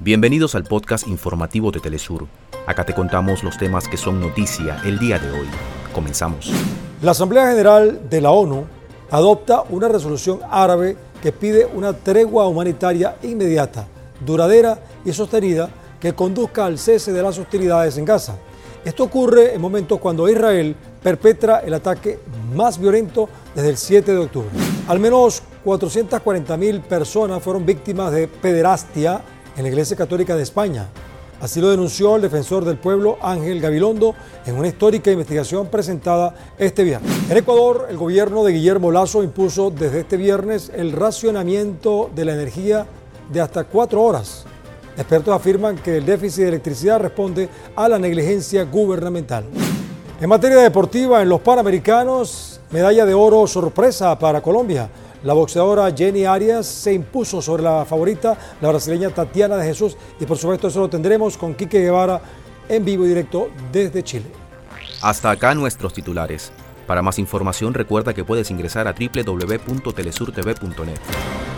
Bienvenidos al podcast informativo de Telesur. Acá te contamos los temas que son noticia el día de hoy. Comenzamos. La Asamblea General de la ONU adopta una resolución árabe que pide una tregua humanitaria inmediata, duradera y sostenida que conduzca al cese de las hostilidades en Gaza. Esto ocurre en momentos cuando Israel perpetra el ataque más violento desde el 7 de octubre. Al menos 440 mil personas fueron víctimas de pederastia en la Iglesia Católica de España. Así lo denunció el defensor del pueblo Ángel Gabilondo en una histórica investigación presentada este viernes. En Ecuador, el gobierno de Guillermo Lazo impuso desde este viernes el racionamiento de la energía de hasta cuatro horas. Expertos afirman que el déficit de electricidad responde a la negligencia gubernamental. En materia deportiva, en los Panamericanos, medalla de oro sorpresa para Colombia. La boxeadora Jenny Arias se impuso sobre la favorita, la brasileña Tatiana de Jesús, y por supuesto eso lo tendremos con Quique Guevara en vivo y directo desde Chile. Hasta acá nuestros titulares. Para más información recuerda que puedes ingresar a www.telesurtv.net.